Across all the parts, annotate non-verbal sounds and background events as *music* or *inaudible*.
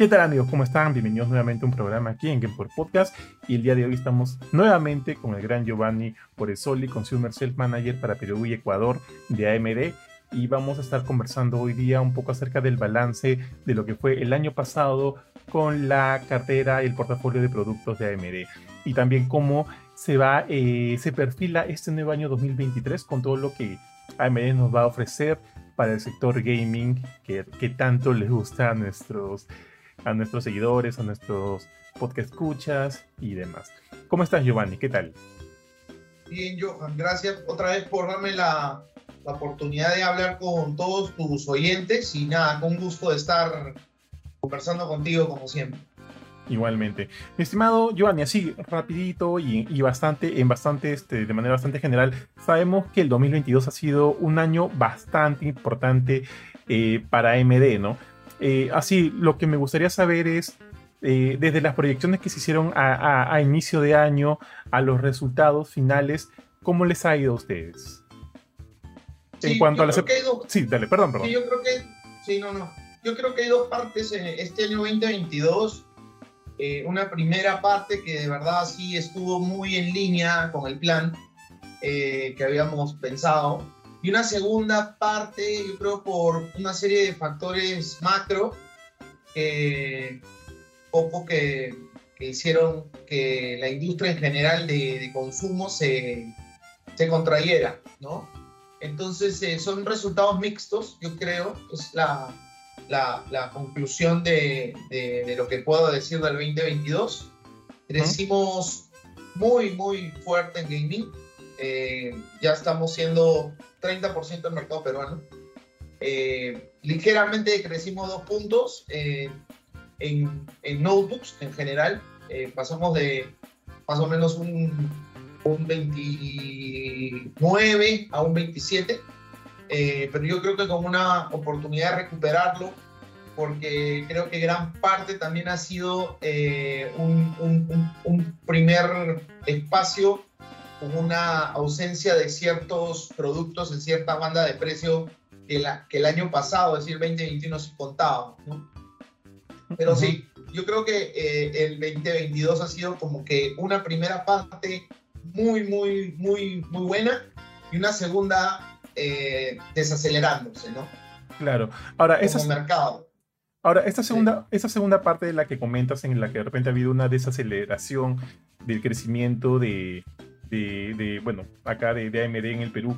¿Qué tal amigos? ¿Cómo están? Bienvenidos nuevamente a un programa aquí en Gameport Podcast y el día de hoy estamos nuevamente con el gran Giovanni Poresoli, Consumer Self Manager para Perú y Ecuador de AMD y vamos a estar conversando hoy día un poco acerca del balance de lo que fue el año pasado con la cartera y el portafolio de productos de AMD y también cómo se va, eh, se perfila este nuevo año 2023 con todo lo que AMD nos va a ofrecer para el sector gaming que, que tanto les gusta a nuestros a nuestros seguidores, a nuestros podcast escuchas y demás. ¿Cómo estás, Giovanni? ¿Qué tal? Bien, Johan, gracias otra vez por darme la, la oportunidad de hablar con todos tus oyentes y nada, con gusto de estar conversando contigo como siempre. Igualmente. Mi estimado Giovanni, así rapidito y, y, bastante, en bastante, este, de manera bastante general, sabemos que el 2022 ha sido un año bastante importante eh, para AMD, ¿no? Eh, así, lo que me gustaría saber es, eh, desde las proyecciones que se hicieron a, a, inicio de año, a los resultados finales, ¿cómo les ha ido a ustedes? Sí, en cuanto a las... Sí, dale, perdón, perdón. Sí, yo creo que... Sí, no, no. Yo creo que hay dos partes en este año 2022. Eh, una primera parte que de verdad sí estuvo muy en línea con el plan eh, que habíamos pensado y una segunda parte, yo creo, por una serie de factores macro, eh, poco que, que, hicieron que la industria en general de, de consumo se, se, contrayera, ¿no? Entonces, eh, son resultados mixtos, yo creo, es la, la, la conclusión de, de, de, lo que puedo decir del 2022. Crecimos muy, muy fuerte en gaming. Eh, ya estamos siendo 30% del mercado peruano. Eh, ligeramente crecimos dos puntos eh, en, en, notebooks en general. Eh, pasamos de más o menos un, un 29 a un 27. Eh, pero yo creo que con una oportunidad de recuperarlo, porque creo que gran parte también ha sido eh, un, un, un primer espacio una ausencia de ciertos productos en cierta banda de precio que, la, que el año pasado, es decir, 2021, se contaba. ¿no? Pero uh -huh. sí, yo creo que eh, el 2022 ha sido como que una primera parte muy, muy, muy, muy buena y una segunda eh, desacelerándose, ¿no? Claro. Ahora, como esa mercado. Ahora, esta segunda, sí. esta segunda parte de la que comentas, en la que de repente ha habido una desaceleración del crecimiento de, de, de, bueno, acá de, de, AMD en el Perú,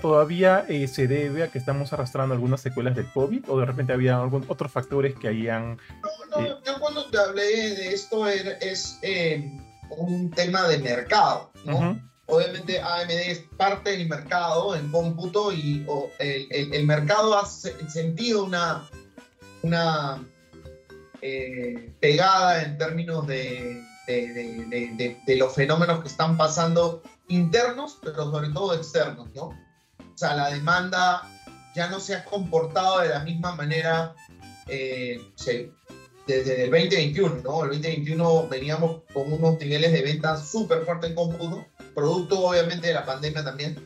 ¿todavía eh, se debe a que estamos arrastrando algunas secuelas del COVID o de repente había algún, otros factores que hayan... No, no, eh... yo cuando te hablé de esto era, es eh, un tema de mercado, ¿no? Uh -huh. Obviamente AMD es parte del mercado en cómputo y o, el, el, el, mercado ha sentido una, una eh, pegada en términos de de, de, de, los fenómenos que están pasando internos, pero sobre todo externos, ¿no? O sea, la demanda ya no se ha comportado de la misma manera eh, desde el 2021, ¿no? El 2021 veníamos con unos niveles de venta súper fuertes en cómputo, producto obviamente de la pandemia también,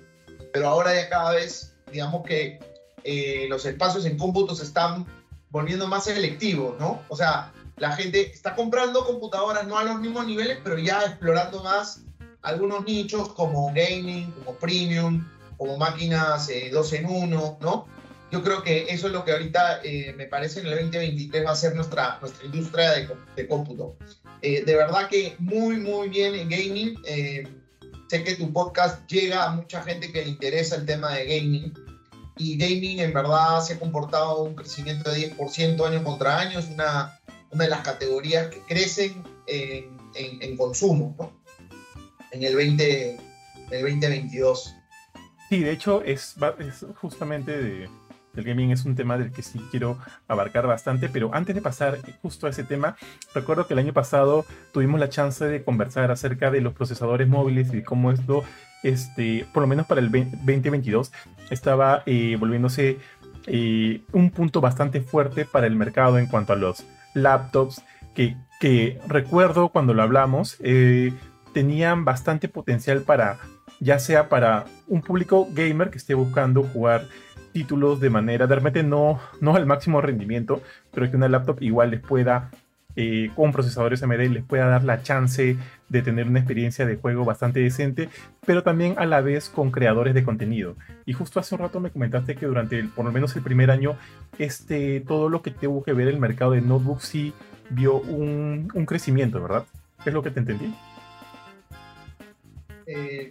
pero ahora ya cada vez, digamos que eh, los espacios en cómputo se están volviendo más selectivos, ¿no? O sea, la gente está comprando computadoras no a los mismos niveles, pero ya explorando más algunos nichos como gaming, como premium, como máquinas eh, dos en uno, ¿no? Yo creo que eso es lo que ahorita eh, me parece en el 2023 va a ser nuestra, nuestra industria de, de cómputo. Eh, de verdad que muy, muy bien en gaming. Eh, sé que tu podcast llega a mucha gente que le interesa el tema de gaming. Y gaming en verdad se ha comportado un crecimiento de 10% año contra año. Es una, una de las categorías que crecen en, en, consumo ¿no? en el, 20, el 2022. Sí, de hecho es, es justamente de, del gaming es un tema del que sí quiero abarcar bastante, pero antes de pasar justo a ese tema, recuerdo que el año pasado tuvimos la chance de conversar acerca de los procesadores móviles y cómo esto, este, por lo menos para el 2022, estaba eh, volviéndose eh, un punto bastante fuerte para el mercado en cuanto a los laptops que, recuerdo cuando lo hablamos, eh, tenían bastante potencial para, ya sea para un público gamer que esté buscando jugar títulos de manera, de repente no, no al máximo rendimiento, pero que una laptop igual les pueda, eh, con procesadores AMD, les pueda dar la chance de tener una experiencia de juego bastante decente, pero también a la vez con creadores de contenido. Y justo hace un rato me comentaste que durante el, por lo menos el primer año, este, todo lo que tuvo que ver el mercado de notebooks sí vio un, crecimiento, ¿verdad? ¿Es lo que te entendí? Eh,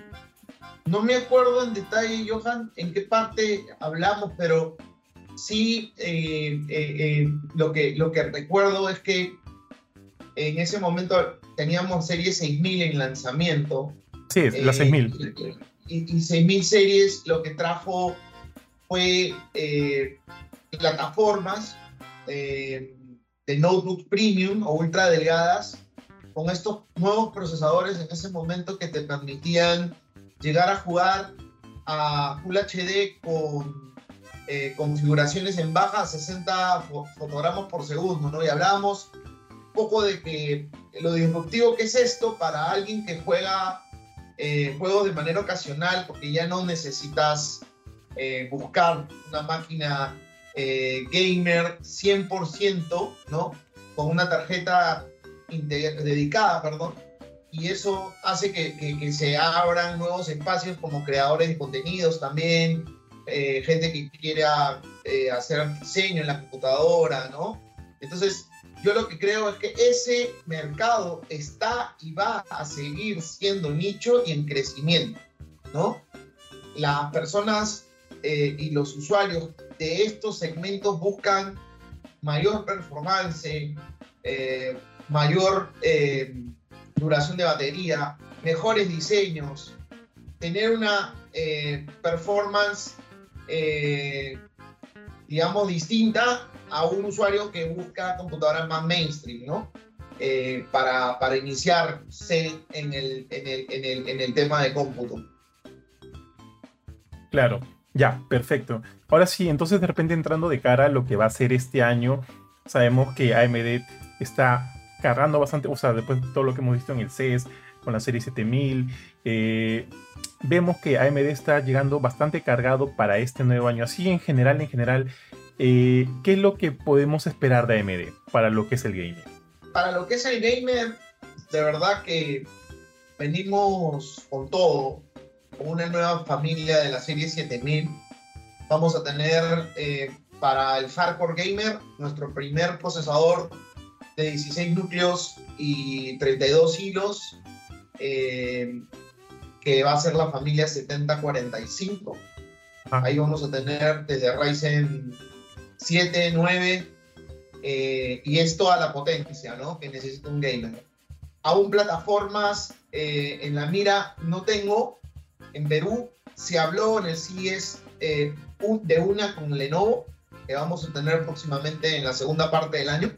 no me acuerdo en detalle, Johan, en qué parte hablamos, pero sí eh, lo, que, lo que recuerdo es que en ese momento teníamos serie 6000 en lanzamiento. Sí, la 6000. Y, y 6000 series lo que trajo fue plataformas de notebooks premium o ultra delgadas con estos nuevos procesadores en ese momento que te permitían llegar a jugar a Full HD con eh, configuraciones en baja 60 fotogramas por segundo, ¿no? Y hablábamos poco de que lo disruptivo que es esto para alguien que juega eh, juegos de manera ocasional, porque ya no necesitas eh, buscar una máquina gamer 100%, ¿no? Con una tarjeta dedicada, perdón, y eso hace que, que, se abran nuevos espacios como creadores de contenidos también, eh, gente que quiera eh, hacer diseño en la computadora, ¿no? Entonces, yo lo que creo es que ese mercado está y va a seguir siendo nicho y en crecimiento, ¿no? Las personas eh, y los usuarios de estos segmentos buscan mayor performance, mayor eh, duración de batería, mejores diseños, tener una eh, performance, eh, digamos, distinta a un usuario que busca computadoras más mainstream, ¿no? para, para, iniciarse en el, en, el, en, el, en el tema de cómputo. Claro, ya, perfecto. Ahora sí, entonces de repente entrando de cara a lo que va a ser este año, sabemos que AMD está cargando bastante, o sea, después de todo lo que hemos visto en el CES, con la serie 7000, eh, vemos que AMD está llegando bastante cargado para este nuevo año. Así en general, en general, eh, ¿qué es lo que podemos esperar de AMD para lo que es el gamer? Para lo que es el gamer, de verdad que venimos con todo, con una nueva familia de la serie 7000. Vamos a tener eh, para el hardcore gamer nuestro primer procesador de 16 núcleos y 32 hilos, eh, que va a ser la familia 7045. Ah. Ahí vamos a tener desde Ryzen 7, 9, eh, y es toda la potencia ¿no? que necesita un gamer. Aún plataformas eh, en la mira no tengo. En Perú se habló en el CIES de una con Lenovo, que vamos a tener próximamente en la segunda parte del año.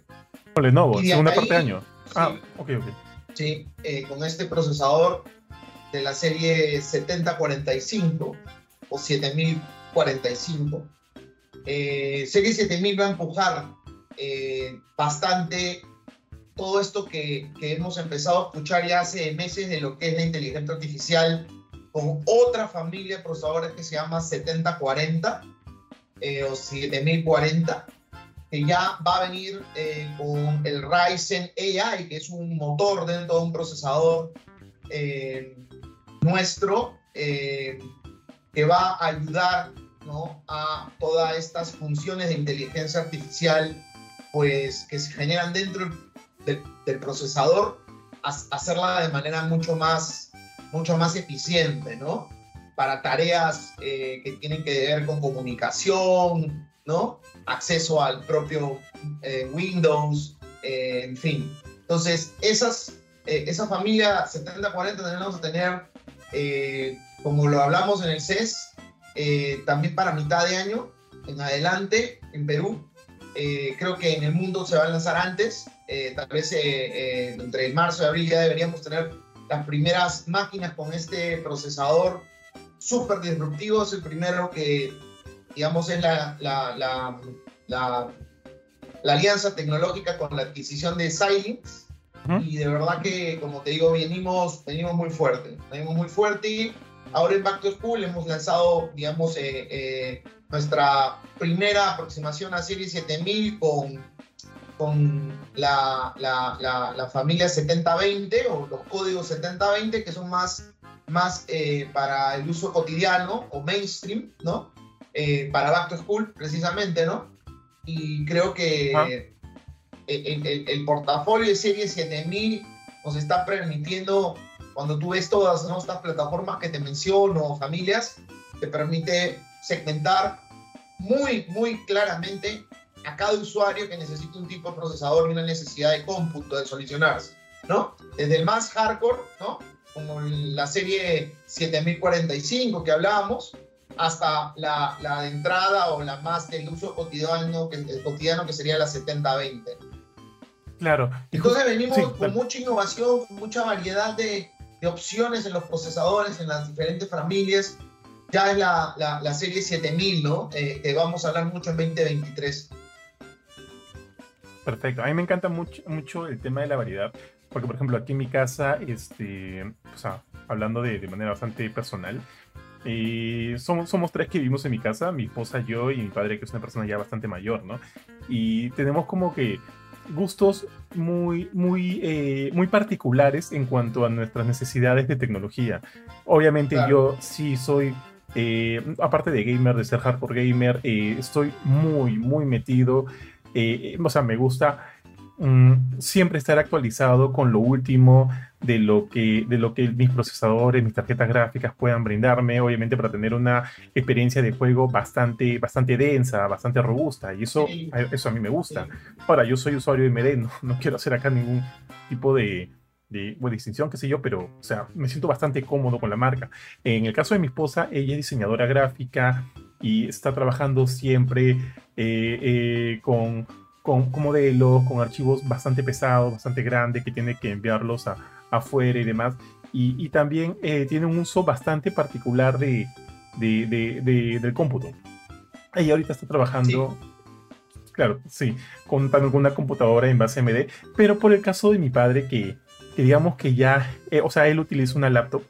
Lenovo, segunda parte de año. ah, ok, ok. Sí, eh, con este procesador de la serie 7045 o 7045. Eh, serie 7000 va a empujar eh, bastante todo esto que, que, hemos empezado a escuchar ya hace meses de lo que es la inteligencia artificial con otra familia de procesadores que se llama 7040 o 7040 que ya va a venir eh, con el Ryzen AI, que es un motor dentro de un procesador eh, nuestro, eh, que va a ayudar ¿no? a todas estas funciones de inteligencia artificial pues, que se generan dentro del, procesador, a, hacerla de manera mucho más, mucho más eficiente, ¿no? Para tareas que tienen que ver con comunicación, ¿no? acceso al propio eh, Windows, eh, en fin. Entonces, esas, eh, esa familia 7040 tenemos que tener, como lo hablamos en el CES, también para mitad de año en adelante en Perú. creo que en el mundo se va a lanzar antes, tal vez entre marzo y abril ya deberíamos tener las primeras máquinas con este procesador súper disruptivo, es el primero que digamos, es la, la, la, la, alianza tecnológica con la adquisición de Xilinx. Y de verdad que, como te digo, venimos, venimos muy fuerte. Venimos muy fuerte Ahora en Back to School hemos lanzado, digamos, eh, eh, nuestra primera aproximación a Serie 7000 con, con la, la, la, familia 7020 o los códigos 7020 que son más, más eh, para el uso cotidiano o mainstream, ¿no? para Back to School, precisamente, ¿no? Y creo que el, el, el, portafolio de Serie 7000 nos está permitiendo cuando tú ves todas estas plataformas que te menciono, familias, te permite segmentar muy, muy claramente a cada usuario que necesita un tipo de procesador y una necesidad de cómputo, de solucionarse, ¿no? Desde el más hardcore, ¿no? Como la serie 7045 que hablábamos, hasta la, la de entrada o la más del uso cotidiano, que, el cotidiano que sería la 7020. Claro. Entonces venimos con mucha innovación, con mucha variedad de, de opciones en los procesadores, en las diferentes familias. Ya es la, la, serie 7000, ¿no? Eh, que vamos a hablar mucho en 2023. Perfecto. A mí me encanta mucho, mucho el tema de la variedad, porque por ejemplo aquí en mi casa, este, o sea, hablando de, de manera bastante personal, eh, somos tres que vivimos en mi casa, mi esposa, yo y mi padre, que es una persona ya bastante mayor, ¿no? Y tenemos como que gustos muy, muy, eh, muy particulares en cuanto a nuestras necesidades de tecnología. Obviamente yo sí soy, eh, aparte de gamer, de ser hardcore gamer, eh, estoy muy, muy metido, o sea, me gusta Mm, siempre estar actualizado con lo último de lo, que, de lo que mis procesadores, mis tarjetas gráficas puedan brindarme, obviamente para tener una experiencia de juego bastante, bastante densa, bastante robusta, y eso, eso a mí me gusta. Ahora, yo soy usuario de MD, no, quiero hacer acá ningún tipo de, de distinción, qué sé yo, pero, o sea, me siento bastante cómodo con la marca. En el caso de mi esposa, ella es diseñadora gráfica y está trabajando siempre eh, eh, con con, con, modelos, con archivos bastante pesados, bastante grandes, que tiene que enviarlos a, afuera y demás. Y, y también eh, tiene un uso bastante particular de, de, de, del cómputo. Ella ahorita está trabajando, claro, sí, contando con una computadora en base AMD, pero por el caso de mi padre, que, que digamos que ya, eh, o sea, él utiliza una laptop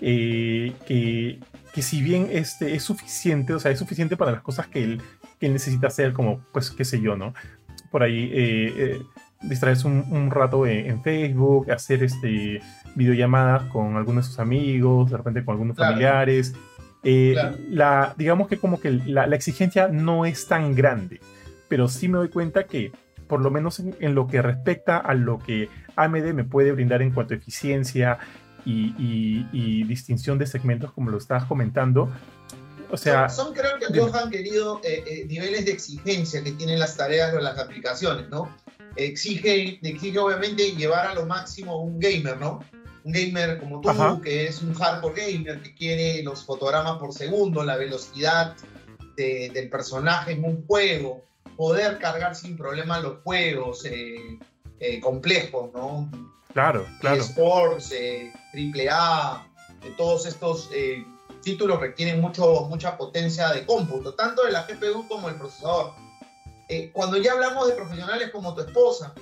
eh, que, que si bien este es suficiente, o sea, es suficiente para las cosas que él, que él necesita hacer, como, pues, qué sé yo, ¿no? Por ahí eh, eh, distraerse un, rato en, Facebook, hacer este, videollamadas con algunos de sus amigos, de repente con algunos familiares. Eh, la, digamos que como que la, exigencia no es tan grande, pero sí me doy cuenta que por lo menos en, lo que respecta a lo que AMD me puede brindar en cuanto a eficiencia y distinción de segmentos, como lo estabas comentando, o sea, son, creo que todos han querido eh, eh, niveles de exigencia que tienen las tareas o las aplicaciones, ¿no? Exige, exige obviamente llevar a lo máximo un gamer, ¿no? Un gamer como tú, que es un hardcore gamer, que quiere los fotogramas por segundo, la velocidad del personaje en un juego, poder cargar sin problema los juegos eh, complejos, ¿no? Claro, claro. Sports, triple A, todos estos títulos requieren mucho, mucha potencia de cómputo, tanto de la GPU como del procesador. Eh, cuando ya hablamos de profesionales como tu esposa,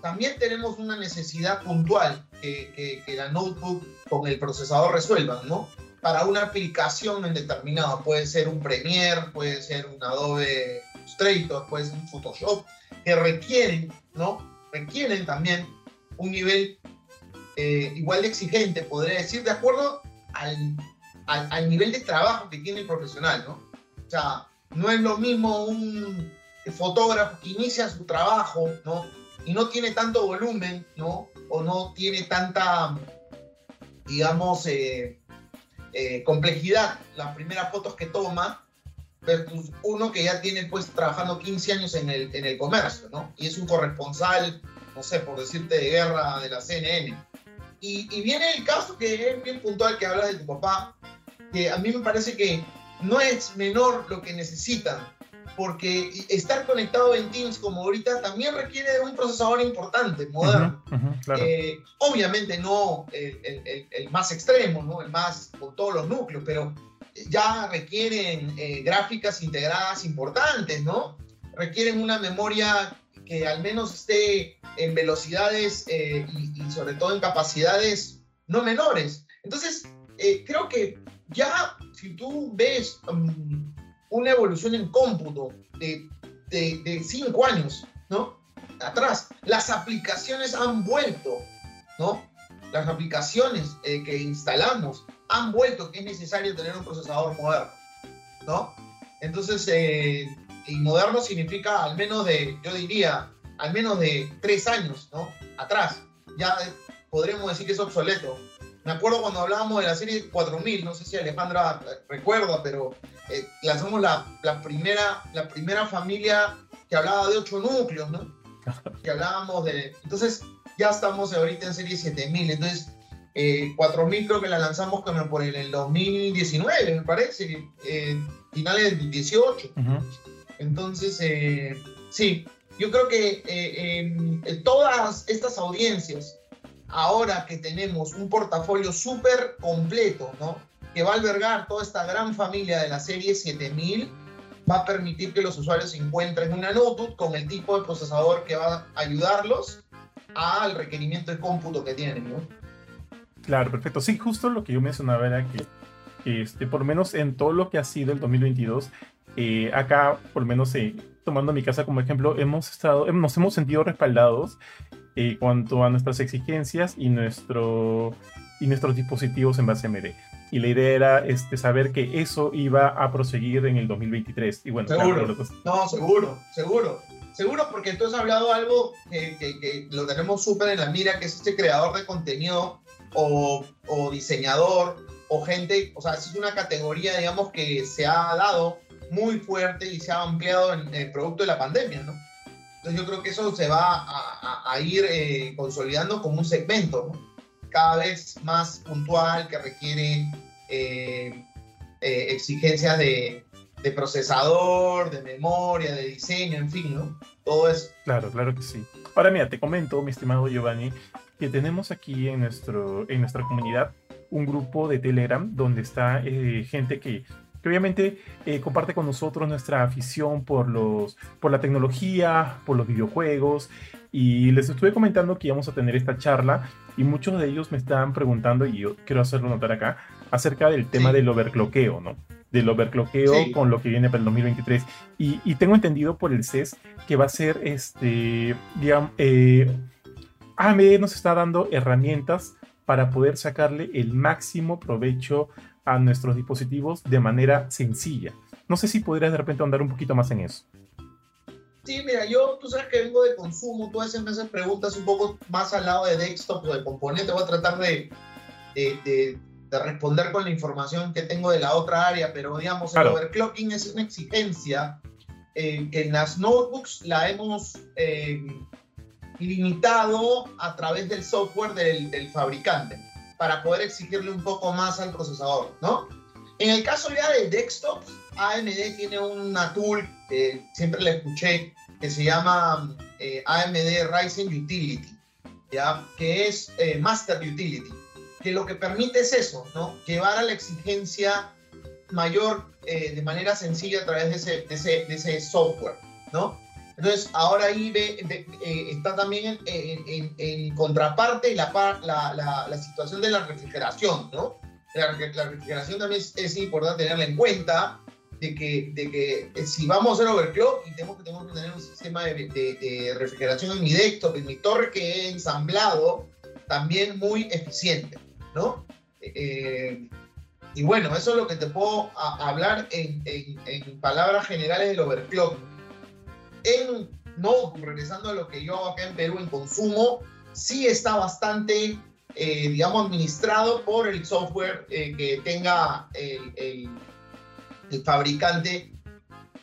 también tenemos una necesidad puntual que, que, la notebook con el procesador resuelva, ¿no? Para una aplicación en determinado, puede ser un Premiere, puede ser un Adobe Illustrator, puede ser un Photoshop, que requieren, ¿no? Requieren también un nivel eh, igual de exigente, podría decir, de acuerdo al al, nivel de trabajo que tiene el profesional, ¿no? O sea, no es lo mismo un fotógrafo que inicia su trabajo, ¿no? Y no tiene tanto volumen, ¿no? O no tiene tanta, digamos, eh, eh, complejidad las primeras fotos que toma, versus uno que ya tiene, pues, trabajando 15 años en el, en el comercio, ¿no? Y es un corresponsal, no sé, por decirte, de guerra de la CNN. Y, y, viene el caso que es bien puntual que hablas de tu papá, que a mí me parece que no es menor lo que necesitan, porque estar conectado en Teams como ahorita también requiere de un procesador importante, moderno. Eh, obviamente no el, más extremo, ¿no? el más con todos los núcleos, pero ya requieren eh, gráficas integradas importantes, ¿no? Requieren una memoria que al menos esté en velocidades eh, y, sobre todo en capacidades no menores. Entonces, eh, creo que ya si tú ves um, una evolución en cómputo de, de, cinco años, ¿no? Atrás, las aplicaciones han vuelto, ¿no? Las aplicaciones eh, que instalamos han vuelto que es necesario tener un procesador moderno, ¿no? Entonces, y moderno significa al menos de, yo diría, al menos de tres años, ¿no? Atrás. Ya podríamos decir que es obsoleto. Me acuerdo cuando hablábamos de la serie 4000, no sé si Alejandra recuerda, pero eh, lanzamos la, la, primera, la primera familia que hablaba de ocho núcleos, ¿no? *laughs* que hablábamos de... Entonces, ya estamos ahorita en serie 7000, entonces... Eh, 4000 creo que la lanzamos como por el, 2019, me parece, eh, finales del 18. Entonces, eh, sí, yo creo que eh, todas estas audiencias ahora que tenemos un portafolio súper completo, ¿no? Que va a albergar toda esta gran familia de la serie 7000, va a permitir que los usuarios encuentren una notebook con el tipo de procesador que va a ayudarlos al requerimiento de cómputo que tienen, ¿no? Claro, perfecto. Sí, justo lo que yo mencionaba era que, este, por menos en todo lo que ha sido el 2022, eh, acá, por lo menos eh, tomando mi casa como ejemplo, hemos estado, nos hemos sentido respaldados en cuanto a nuestras exigencias y, nuestro, y nuestros dispositivos en base MD. Y la idea era este, saber que eso iba a proseguir en el 2023. Y bueno, seguro. no, seguro, seguro. Seguro porque tú has hablado algo que, que, lo tenemos súper en la mira, que es este creador de contenido o, o diseñador o gente, o sea, es una categoría, digamos, que se ha dado muy fuerte y se ha ampliado en el producto de la pandemia, ¿no? Entonces yo creo que eso se va a, ir eh, consolidando como un segmento, cada vez más puntual, que requiere eh, eh, exigencias de, procesador, de memoria, de diseño, en fin, ¿no? Todo eso. Claro, claro que sí. Ahora mira, te comento, mi estimado Giovanni, que tenemos aquí en, nuestro, en nuestra comunidad un grupo de Telegram donde está gente que que obviamente eh, comparte con nosotros nuestra afición por, los, por la tecnología, por los videojuegos. Y les estuve comentando que íbamos a tener esta charla y muchos de ellos me estaban preguntando, y yo quiero hacerlo notar acá, acerca del tema del overcloqueo, ¿no? Del overcloqueo con lo que viene para el 2023. Y, y, tengo entendido por el CES que va a ser, este, digamos, eh, AMD nos está dando herramientas para poder sacarle el máximo provecho a nuestros dispositivos de manera sencilla. No sé si podrías de repente andar un poquito más en eso. Sí, mira, yo, tú sabes que vengo de consumo, tú a veces me haces preguntas un poco más al lado de desktop o de componente, voy a tratar de, de, responder con la información que tengo de la otra área, pero digamos, el overclocking es una exigencia eh, que en las notebooks la hemos eh, limitado a través del software del, del fabricante para poder exigirle un poco más al procesador, ¿no? En el caso ya de desktops, AMD tiene una tool que siempre le escuché que se llama eh, AMD Ryzen Utility, ¿ya? que es eh, Master Utility, que lo que permite es eso, ¿no? llevar a la exigencia mayor eh, de manera sencilla a través de ese, de ese, de ese software. ¿no? Entonces, ahora ahí ve, eh, está también en, contraparte la, la, la, situación de la refrigeración, ¿no? La, refrigeración también es, importante tenerla en cuenta, de que, de que eh, si vamos a hacer overclock y tenemos que, tenemos que tener un sistema de, de, refrigeración en mi desktop, en mi torre que he ensamblado, también muy eficiente, ¿no? Eh, y bueno, eso es lo que te puedo hablar en, en palabras generales del overclock en, no, regresando a lo que yo hago acá en Perú en consumo, sí está bastante, eh, digamos, administrado por el software eh, que tenga el, fabricante.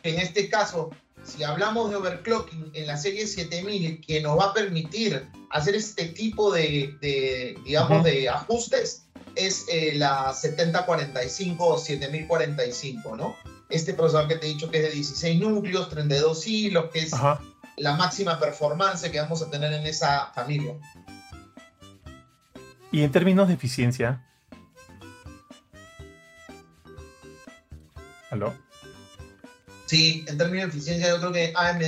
En este caso, si hablamos de overclocking en la serie 7000, que nos va a permitir hacer este tipo de, digamos, de ajustes, es eh, la 7045 o 7045, ¿no? Este procesador que te he dicho que es de 16 núcleos, 32 hilos, que es la máxima performance que vamos a tener en esa familia. Y en términos de eficiencia. ¿Aló? Sí, en términos de eficiencia, yo creo que AMD,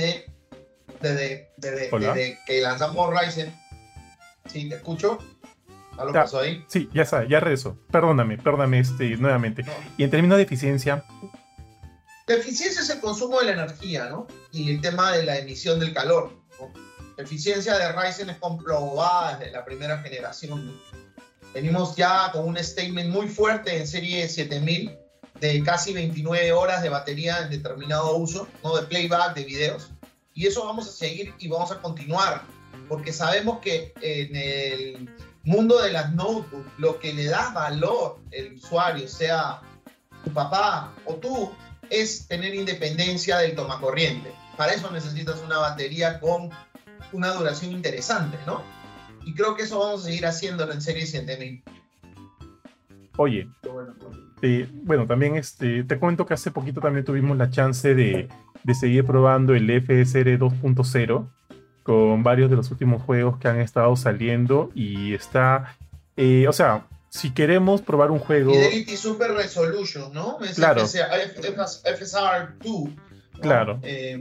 desde, desde, que lanzamos Ryzen, sí, te escucho. ¿Algo pasó ahí? Sí, ya sabe, ya regresó. Perdóname, perdóname este, nuevamente. Y en términos de eficiencia. La eficiencia es el consumo de la energía, ¿no? Y el tema de la emisión del calor. La eficiencia de Ryzen es comprobada desde la primera generación. Venimos ya con un statement muy fuerte en serie 7000 de casi 29 horas de batería en determinado uso, ¿no? de playback de videos. Y eso vamos a seguir y vamos a continuar, porque sabemos que en el mundo de las notebooks, lo que le da valor el usuario, sea tu papá o tú, es tener independencia del tomacorriente. Para eso necesitas una batería con una duración interesante, ¿no? Y creo que eso vamos a seguir haciéndolo en serie 7000. Oye, eh, bueno, también este, te cuento que hace poquito también tuvimos la chance de, de seguir probando el FSR 2.0 con varios de los últimos juegos que han estado saliendo y está, eh, o sea, si queremos probar un juego... Fidelity Super Resolution, ¿no? claro. FSR 2. Claro. Eh,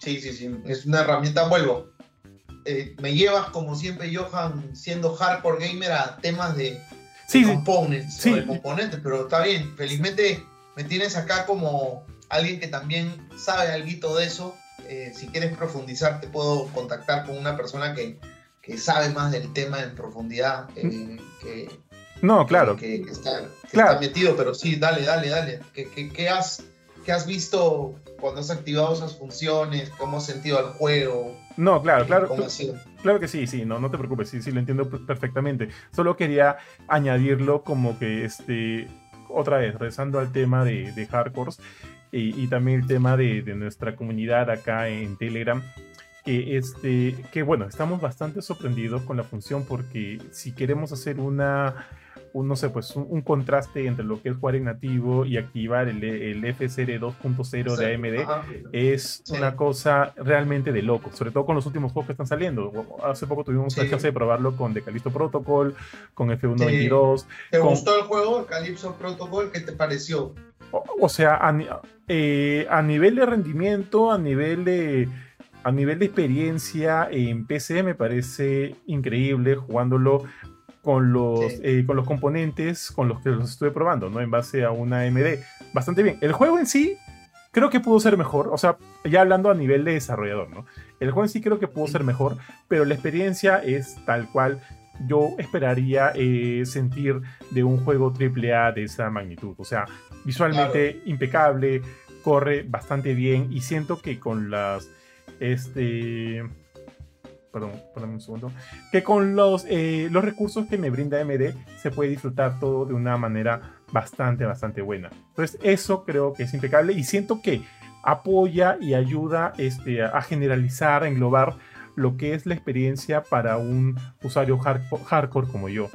sí, sí, sí, es una herramienta, vuelvo. me llevas como siempre, Johan, siendo hardcore gamer a temas de sí, components, sí. de componentes, pero está bien. Felizmente me tienes acá como alguien que también sabe algo de eso. Eh, si quieres profundizar, te puedo contactar con una persona que, que sabe más del tema en profundidad. Eh, que, no, claro. Que, está, metido, pero sí, dale, dale, dale. ¿Qué, has, ¿Qué has visto cuando has activado esas funciones? ¿Cómo has sentido el juego? No, claro, claro. Claro que sí, sí, no, no te preocupes, sí, sí, lo entiendo perfectamente. Solo quería añadirlo como que, este, otra vez, regresando al tema de, de hardcores y, también el tema de, de, nuestra comunidad acá en Telegram, que, este, que bueno, estamos bastante sorprendidos con la función porque si queremos hacer una un, no sé, pues un, contraste entre lo que es jugar en nativo y activar el, el FSR 2.0 de AMD es una cosa realmente de loco, sobre todo con los últimos juegos que están saliendo. Hace poco tuvimos la chance de probarlo con The Callisto Protocol, con F122. ¿Te gustó el juego, Callisto Protocol? ¿Qué te pareció? O, sea, a, eh, a nivel de rendimiento, a nivel de a nivel de experiencia en PC me parece increíble jugándolo con los, eh, con los componentes con los que los estuve probando, ¿no? En base a una AMD. Bastante bien. El juego en sí creo que pudo ser mejor, o sea, ya hablando a nivel de desarrollador, ¿no? El juego en sí creo que pudo ser mejor, pero la experiencia es tal cual yo esperaría eh, sentir de un juego AAA de esa magnitud. O sea, visualmente impecable, corre bastante bien y siento que con las... Este, perdón, perdón un segundo, que con los, eh, los recursos que me brinda AMD se puede disfrutar todo de una manera bastante, bastante buena. Entonces, eso creo que es impecable y siento que apoya y ayuda este, a generalizar, a englobar lo que es la experiencia para un usuario hardcore como yo,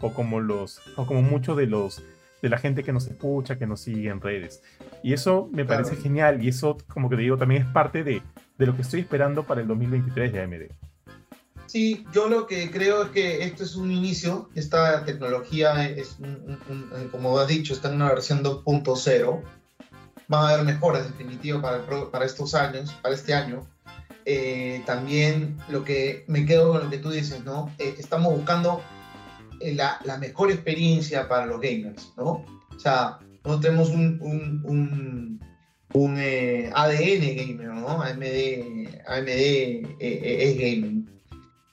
o como los, o como muchos de los de la gente que nos escucha, que nos sigue en redes. Y eso me parece genial y eso, como que te digo, también es parte de, de lo que estoy esperando para el 2023 de AMD. Sí, yo lo que creo es que esto es un inicio, esta tecnología es, como has dicho, está en una versión 2.0. Van a haber mejoras definitivas para, para estos años, para este año. Eh, también lo que me quedo con lo que tú dices, ¿no? Eh, estamos buscando eh, la, la, mejor experiencia para los gamers, ¿no? O sea, no tenemos un, un, un, un ADN gamer, ¿no? AMD, AMD es gaming.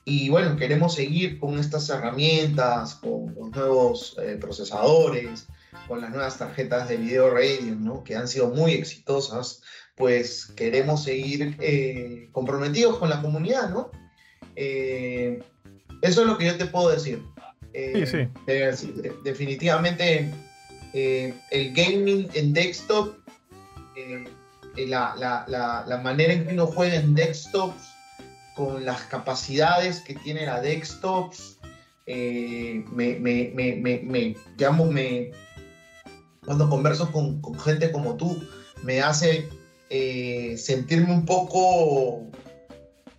Y bueno, queremos seguir con estas herramientas, con los nuevos eh, procesadores, con las nuevas tarjetas de video radio, ¿no? que han sido muy exitosas, pues queremos seguir eh, comprometidos con la comunidad, ¿no? Eh, eso es lo que yo te puedo decir. sí, sí. definitivamente el gaming en desktop, la, la, la, la, manera en que uno juega en desktop con las capacidades que tiene la desktops, eh, me, me, me, me, cuando converso con, con gente como tú, me hace eh, sentirme un poco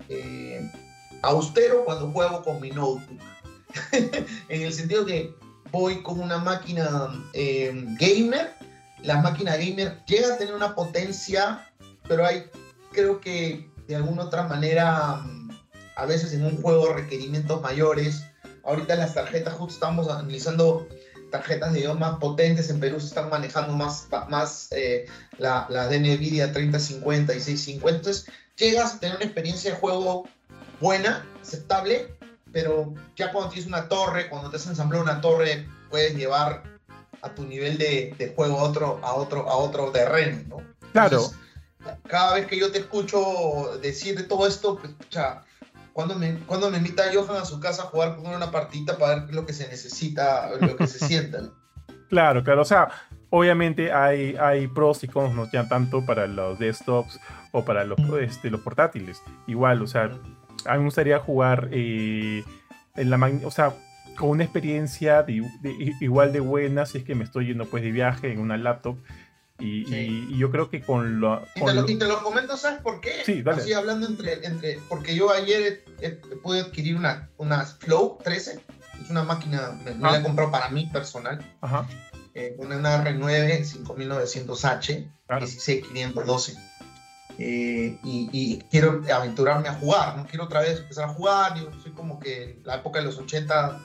eh, austero cuando juego con mi notebook. *laughs* en el sentido que voy con una máquina gamer, la máquina gamer llega a tener una potencia, pero hay, creo que de alguna otra manera, mm, a veces en un juego requerimientos mayores ahorita las tarjetas, justo estamos analizando tarjetas de video más potentes. En Perú se están manejando más, más eh, las la de NVIDIA 3050 y 650. Entonces, llegas a tener una experiencia de juego buena, aceptable, pero ya cuando tienes una torre, cuando te has ensamblado una torre, puedes llevar a tu nivel de, de juego a otro, a, otro, a otro terreno, ¿no? Claro. Cada vez que yo te escucho decir todo esto, pues, cuando me, cuando me invita Johan a su casa a jugar con una partita para ver lo que se necesita, lo que se *laughs* sienta. Claro, claro. O sea, obviamente hay, hay pros y cons, no ya tanto para los desktops o para los, este, los portátiles. Igual, o sea, a mí me gustaría jugar eh, en la o sea, con una experiencia igual de buena si es que me estoy yendo pues de viaje en una laptop y, yo creo que con lo... y, te lo y, te lo, comento, ¿sabes por qué? Sí, dale. Así hablando entre... entre porque yo ayer pude adquirir una, una Flow 13. Es una máquina, me, la he comprado para mí personal. Ajá. Eh, una R9 5900H, claro. 16512. Eh, y, y, quiero aventurarme a jugar, no quiero otra vez empezar a jugar, yo soy como que la época de los 80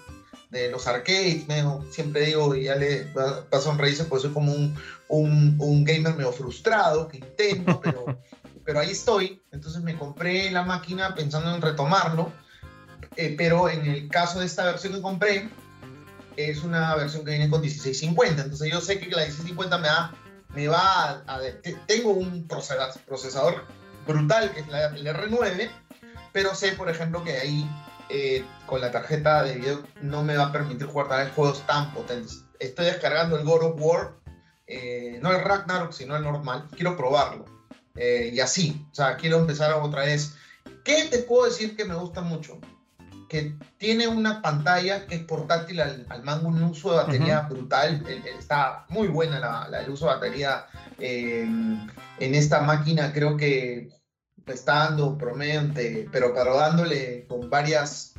de los arcades, siempre digo, y ya le a sonreírse, pues soy como un, un, un, gamer medio frustrado, que intento, *laughs* pero, pero ahí estoy. Entonces me compré la máquina pensando en retomarlo, eh, pero en el caso de esta versión que compré, es una versión que viene con 1650, entonces yo sé que la 1650 me, da, me va a, Tengo un procesador brutal, que es la, el R9, pero sé, por ejemplo, que ahí eh, con la tarjeta de video no me va a permitir jugar juegos tan potentes. Estoy descargando el God of War, eh, no el Ragnarok, sino el normal. Quiero probarlo. Eh, y así, o sea, quiero empezar otra vez. ¿Qué te puedo decir que me gusta mucho? Que tiene una pantalla que es portátil al, al mango, un uso de batería brutal. Está muy buena la, el uso de batería en esta máquina. Creo que está dando promedio, pero, pero dándole con varias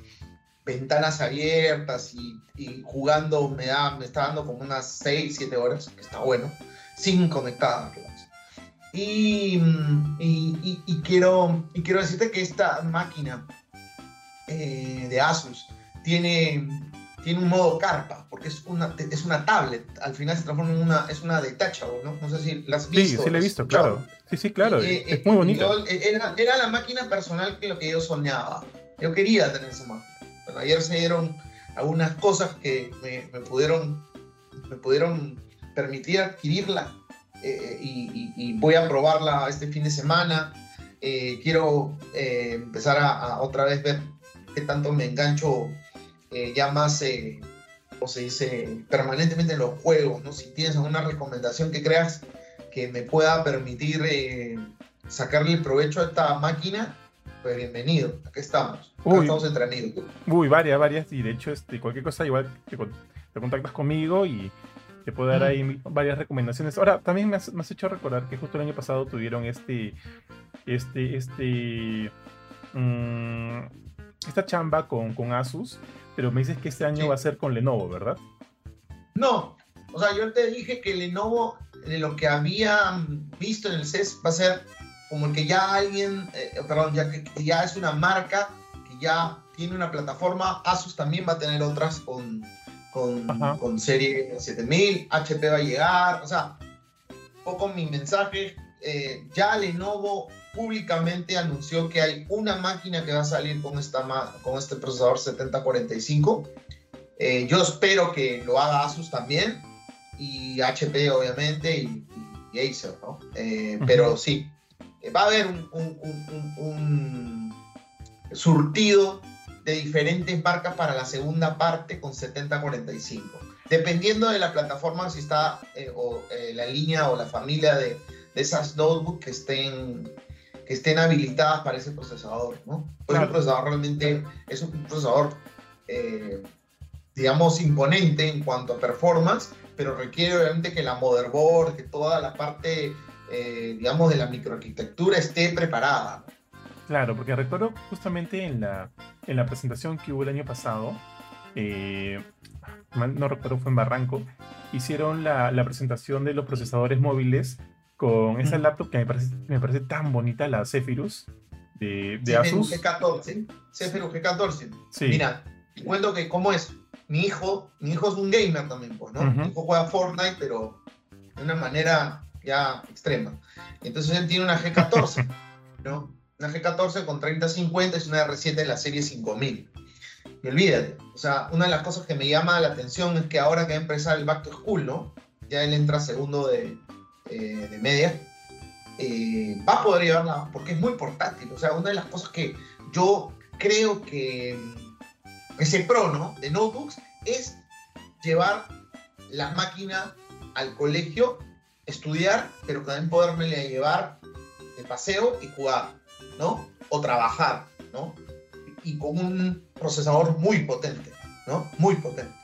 ventanas abiertas y, jugando me, me está dando como unas 6, 7 horas, que está bueno, sin conectar. Y, y, quiero, quiero decirte que esta máquina eh, de Asus tiene tiene un modo carpa, porque es una, es una tablet. Al final se transforma en una, es una detachable, ¿no? No sé si la has visto. Sí, sí la he visto, claro. Sí, sí, claro. Eh, es muy bonito. Era, era, la máquina personal que lo que yo soñaba. Yo quería tener esa máquina. Pero ayer se dieron algunas cosas que me, me pudieron, me pudieron permitir adquirirla. Eh, y, y, voy a probarla este fin de semana. Eh, quiero empezar a, a otra vez ver qué tanto me engancho eh, ya más, eh, como se dice, permanentemente en los juegos, ¿no? Si tienes alguna recomendación que creas que me pueda permitir eh, sacarle el provecho a esta máquina, pues bienvenido, aquí estamos, estamos entretenidos. Uy, varias, varias, y de hecho, este, cualquier cosa igual te, contactas conmigo y te puedo dar ahí varias recomendaciones. Ahora, también me has, me has, hecho recordar que justo el año pasado tuvieron este, este, este, mmm, esta chamba con, con Asus pero me dices que este año va a ser con Lenovo, ¿verdad? No, o sea, yo te dije que Lenovo, de lo que había visto en el CES, va a ser como el que ya alguien, eh, perdón, ya que, ya es una marca, que ya tiene una plataforma, Asus también va a tener otras con, con, con serie 7000, HP va a llegar, o sea, un poco mi mensaje, eh, ya Lenovo públicamente anunció que hay una máquina que va a salir con, esta, con este procesador 7045. Eh, yo espero que lo haga Asus también y HP obviamente y, Acer, ¿no? Eh, pero sí, va a haber un, un, un, surtido de diferentes marcas para la segunda parte con 7045. Dependiendo de la plataforma, si está eh, o, la línea o la familia de, de esas notebooks que estén estén habilitadas para ese procesador, ¿no? Pues el procesador realmente es un procesador, eh, digamos, imponente en cuanto a performance, pero requiere obviamente que la motherboard, que toda la parte, eh, digamos, de la microarquitectura esté preparada. Claro, porque recuerdo justamente en la, en la presentación que hubo el año pasado, eh, no recuerdo, fue en Barranco, hicieron la, la presentación de los procesadores móviles con esa laptop que me parece, me parece tan bonita, la Zephyrus de, de Asus. G14, Zephyrus G14. Sí. Mira, te cuento que cómo es. Mi hijo, mi hijo es un gamer también, pues, ¿no? Mi hijo juega Fortnite, pero de una manera ya extrema. Entonces él tiene una G14, *laughs* ¿no? Una G14 con 3050 es una R7 de la serie 5000. Y olvídate, o sea, una de las cosas que me llama la atención es que ahora que va a empezar el Back to School, ¿no? Ya él entra segundo de, eh, de media, eh, va a poder llevarla, porque es muy portátil. O sea, una de las cosas que yo creo que ese pro, ¿no? De notebooks es llevar la máquina al colegio, estudiar, pero también poderme llevar de paseo y jugar, ¿no? O trabajar, ¿no? Y con un procesador muy potente, ¿no? Muy potente.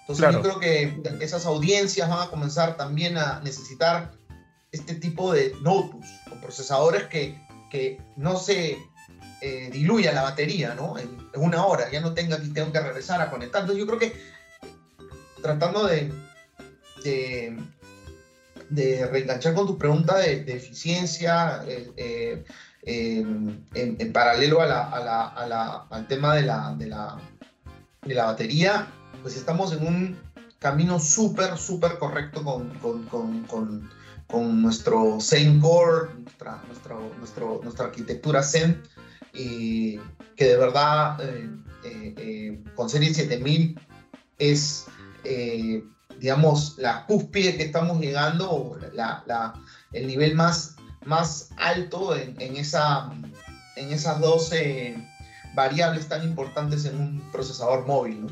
Entonces yo creo que esas audiencias van a comenzar también a necesitar este tipo de notebooks o procesadores que, que no se eh, diluya la batería, ¿no? En, una hora, ya no tenga que tengo que regresar a conectar. Entonces yo creo que tratando de, de, reenganchar con tu pregunta de, eficiencia, eh, eh, en, paralelo al tema de la, de la, de la batería, pues estamos en un camino súper, súper correcto con nuestro Zen Core, nuestra, nuestro, nuestra arquitectura Zen, y que de verdad eh, eh, eh, con Serie 7000 es, digamos, la cúspide que estamos llegando, la, el nivel más, más alto en, esa, en esas 12 variables tan importantes en un procesador móvil.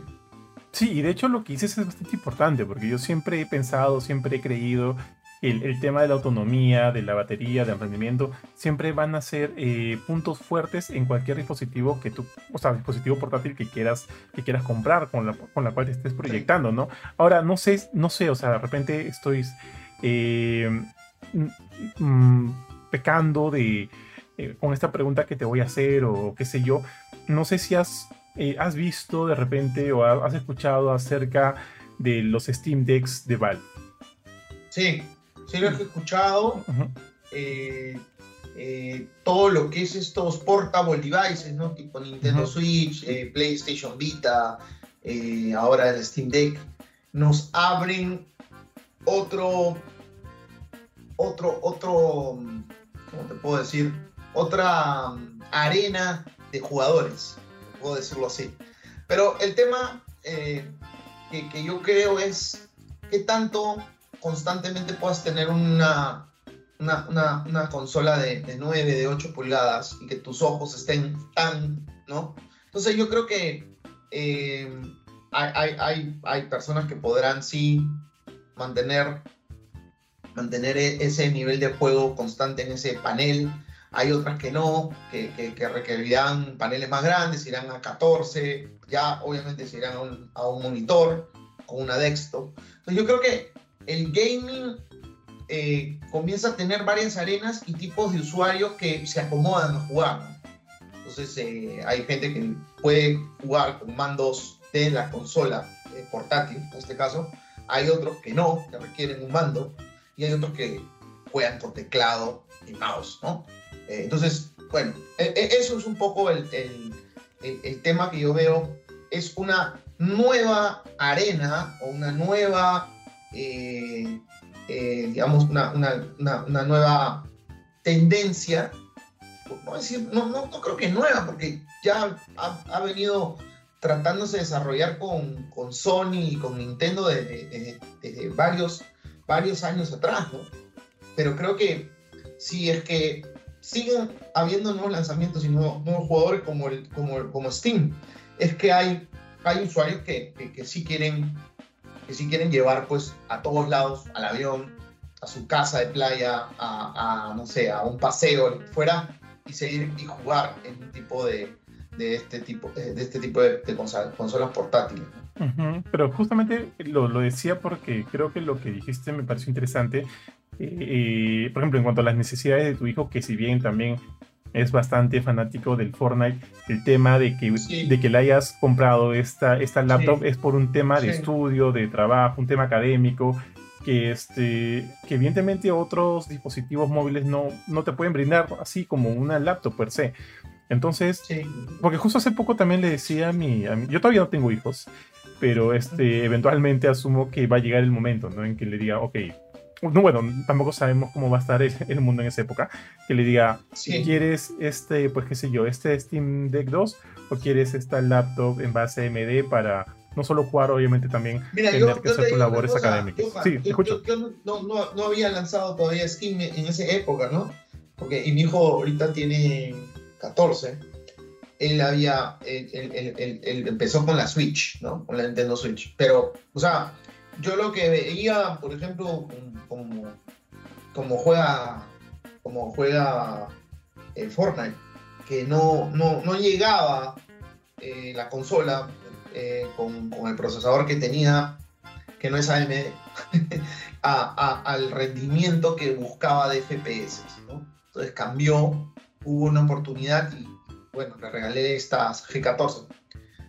Sí, y de hecho lo que dices es bastante importante, porque yo siempre he pensado, siempre he creído el, tema de la autonomía, de la batería, de rendimiento, siempre van a ser eh, puntos fuertes en cualquier dispositivo que tú, o sea, dispositivo portátil que quieras, que quieras comprar, con la, con la cual te estés proyectando, ¿no? Ahora, no sé, no sé, o sea, de repente estoy eh, mm, mm, pecando de, eh, con esta pregunta que te voy a hacer o qué sé yo, no sé si has, has visto de repente o has escuchado acerca de los Steam Decks de Valve. Sí, sí lo he escuchado. Eh, eh, todo lo que es estos portable devices, ¿no? Tipo Nintendo Switch, eh, PlayStation Vita, ahora el Steam Deck, nos abren otro, otro, otro, ¿cómo te puedo decir? Otra um, arena de jugadores, puedo decirlo así. Pero el tema que, que yo creo es qué tanto constantemente puedas tener una, una, una, consola de, de, 9, de 8 pulgadas y que tus ojos estén tan, ¿no? Entonces yo creo que eh, hay, hay, hay, personas que podrán sí mantener, mantener e, ese nivel de juego constante en ese panel. Hay otras que no, que, que, requerirán paneles más grandes, irán a 14, ya obviamente irán a un, a un monitor con una desktop. Entonces yo creo que el gaming eh, comienza a tener varias arenas y tipos de usuarios que se acomodan a jugar. Entonces eh, hay gente que puede jugar con mandos de la consola eh, portátil, en este caso. Hay otros que no, que requieren un mando. Y hay otros que juegan con teclado y mouse, ¿no? entonces, bueno, e, e, eso es un poco el, el tema que yo veo. Es una nueva arena o una nueva eh, eh, digamos, una, una, nueva tendencia, no, decir, no, no, creo que nueva, porque ya ha, venido tratándose de desarrollar con, con, Sony y con Nintendo desde, varios, varios años atrás, ¿no? Pero creo que si es que siguen habiendo nuevos lanzamientos y nuevos, nuevos jugadores como, el, como, como Steam, es que hay, hay usuarios que, que, que sí quieren que si quieren llevar pues a todos lados, al avión, a su casa de playa, a, no sé, a un paseo fuera y seguir y jugar en un tipo de, de este tipo de este tipo de, consolas, portátiles. Pero justamente lo, lo, decía porque creo que lo que dijiste me pareció interesante. Eh, eh, por ejemplo, en cuanto a las necesidades de tu hijo, que si bien también es bastante fanático del Fortnite, el tema de que, de que le hayas comprado esta, esta laptop es por un tema de estudio, de trabajo, un tema académico, que, este, que evidentemente otros dispositivos móviles no, no te pueden brindar así como una laptop per se. Entonces, porque justo hace poco también le decía a mi, a yo todavía no tengo hijos, pero este, eventualmente asumo que va a llegar el momento, ¿no? En que le diga, ok, no, *laughs* bueno, tampoco sabemos cómo va a estar el, mundo en esa época, que le diga, ¿quieres este, pues qué sé yo, este Steam Deck 2 o quieres esta laptop en base AMD para no solo jugar, obviamente también tener que hacer tus labores académicas? sí, escucho. Yo, no, no, no, había lanzado todavía Steam en esa época, ¿no? Porque, y mi hijo ahorita tiene 14. Él había, él, empezó con la Switch, ¿no? Con la Nintendo Switch. Pero, o sea, yo lo que veía, por ejemplo, como, juega, como juega el Fortnite, que no, no, no llegaba eh, la consola eh, con, el procesador que tenía, que no es AMD, *laughs* al rendimiento que buscaba de FPS. Entonces cambió, hubo una oportunidad y bueno, le regalé estas G14.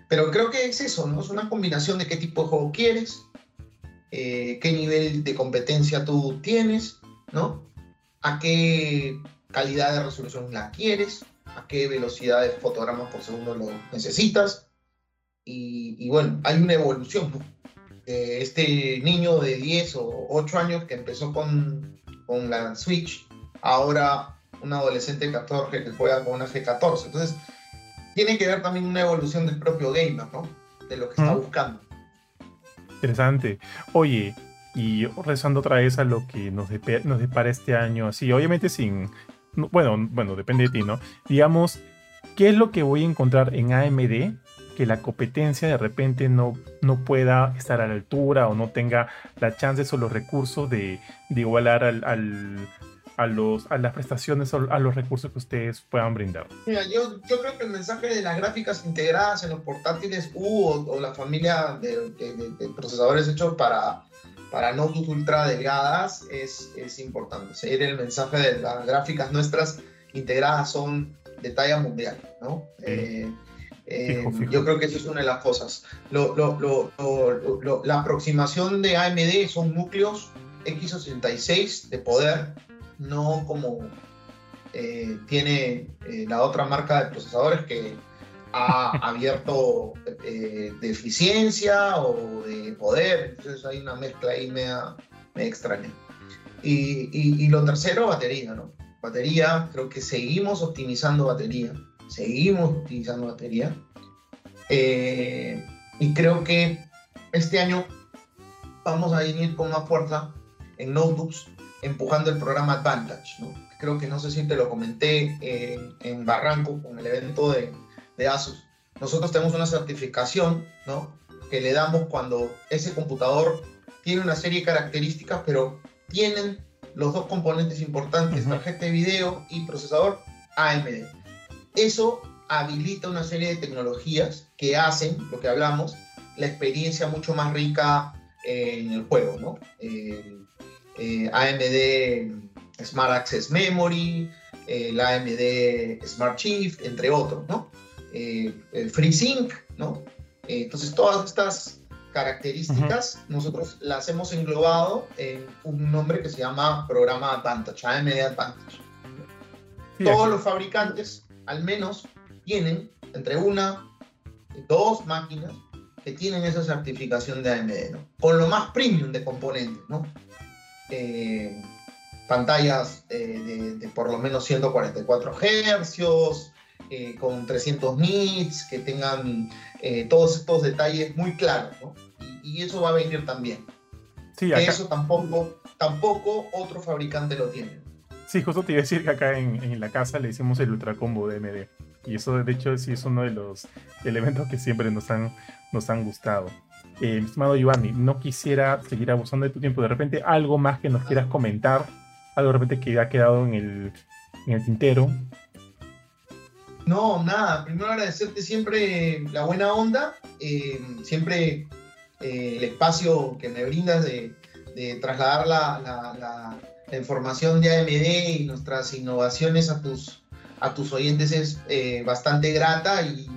Pero creo que es eso, ¿no? Es una combinación de qué tipo de juego quieres, eh, qué nivel de competencia tú tienes, ¿no? A qué calidad de resolución la quieres, a qué velocidad de fotogramas por segundo lo necesitas. Y, bueno, hay una evolución, ¿no? este niño de 10 o 8 años que empezó con, con la Switch, ahora un adolescente 14 que juega con una G14. Entonces, tiene que ver también una evolución del propio gamer, ¿no? De lo que está buscando. Interesante. Oye, y rezando otra vez a lo que nos, nos depara este año, así, obviamente sin. Bueno, bueno, depende de ti, ¿no? Digamos, ¿qué es lo que voy a encontrar en AMD que la competencia de repente no, no pueda estar a la altura o no tenga las chances o los recursos de, igualar al, a, los, a las prestaciones o a los recursos que ustedes puedan brindar? Mira, yo, yo creo que el mensaje de las gráficas integradas en los portátiles U o, la familia de, procesadores hechos para, para notebooks ultra delgadas es, es importante. Seguir el mensaje de las gráficas nuestras integradas son de talla mundial, ¿no? Eh, eh, yo creo que eso es una de las cosas. Lo, lo, lo, la aproximación de AMD son núcleos x86 de poder no como eh, tiene eh, la otra marca de procesadores que ha *laughs* abierto eh, de eficiencia o de poder, entonces hay una mezcla ahí media, extraña. Y, y, lo tercero, batería, ¿no? Batería, creo que seguimos optimizando batería, seguimos optimizando batería. y creo que este año vamos a venir con más fuerza en notebooks empujando el programa Advantage. ¿no? Creo que no sé si te lo comenté en, Barranco con el evento de, de, Asus. Nosotros tenemos una certificación ¿no? que le damos cuando ese computador tiene una serie de características, pero tienen los dos componentes importantes, tarjeta de video y procesador AMD. Eso habilita una serie de tecnologías que hacen, lo que hablamos, la experiencia mucho más rica en el juego, ¿no? Eh, AMD Smart Access Memory, el AMD Smart Shift, entre otros, ¿no? Eh, FreeSync, ¿no? Eh, entonces, todas estas características nosotros las hemos englobado en un nombre que se llama Programa Advantage, AMD Advantage. Todos los fabricantes, al menos, tienen entre una y dos máquinas que tienen esa certificación de AMD, ¿no? Con lo más premium de componentes, ¿no? Eh, pantallas eh, de, por lo menos 144 hercios, eh, con 300 nits, que tengan todos estos detalles muy claros, y, eso va a venir también. Sí, Eso tampoco, tampoco otro fabricante lo tiene. Sí, justo te iba a decir que acá en, la casa le hicimos el Ultra Combo de MD. Y eso, de hecho, sí es uno de los elementos que siempre nos han, nos han gustado eh, estimado Giovanni, no quisiera seguir abusando de tu tiempo. De repente, algo más que nos quieras comentar, algo de repente que ha quedado en el, en tintero. No, nada. Primero agradecerte siempre la buena onda, eh, siempre eh, el espacio que me brindas de, trasladar la, información de AMD y nuestras innovaciones a tus, a tus oyentes es eh, bastante grata y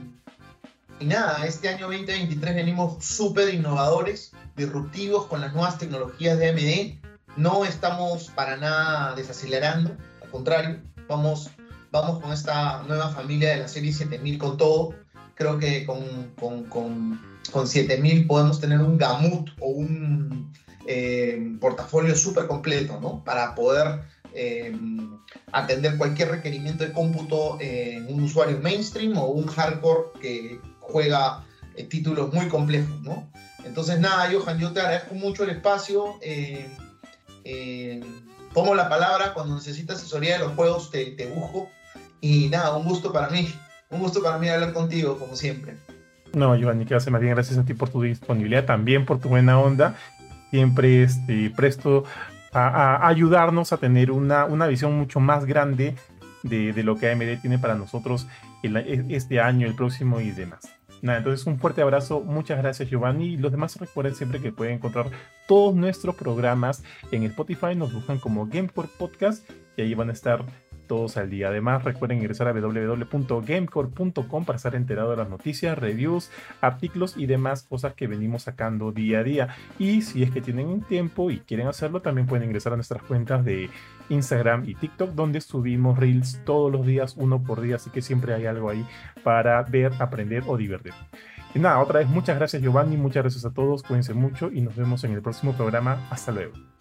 y nada, este año 2023 venimos súper innovadores, disruptivos con las nuevas tecnologías de AMD. No estamos para nada desacelerando, al contrario, vamos, vamos con esta nueva familia de la serie 7000 con todo. Creo que con, con, con, con 7000 podemos tener un gamut o un eh, portafolio súper completo, ¿no? Para poder eh, atender cualquier requerimiento de cómputo en un usuario mainstream o un hardcore que juega eh, títulos muy complejos, ¿no? Entonces, nada, Johan, yo te agradezco mucho el espacio. Eh, eh, pongo la palabra, cuando necesitas asesoría de los juegos te, te busco. Y nada, un gusto para mí. Un gusto para mí hablar contigo, como siempre. No, Giovanni, que hace más bien gracias a ti por tu disponibilidad, también por tu buena onda. Siempre este, presto a, ayudarnos a tener una, una, visión mucho más grande de, de, lo que AMD tiene para nosotros este año, el próximo y demás. Nada, entonces un fuerte abrazo, muchas gracias Giovanni. Y los demás recuerden siempre que pueden encontrar todos nuestros programas en Spotify, nos buscan como Gamecore Podcast y ahí van a estar todos al día. Además, recuerden ingresar a www.gamecore.com para estar enterado de las noticias, reviews, artículos y demás cosas que venimos sacando día a día. Y si es que tienen un tiempo y quieren hacerlo, también pueden ingresar a nuestras cuentas de Instagram y TikTok, donde subimos reels todos los días, uno por día, así que siempre hay algo ahí para ver, aprender o divertir. Y nada, otra vez muchas gracias Giovanni, muchas gracias a todos, cuídense mucho y nos vemos en el próximo programa. Hasta luego.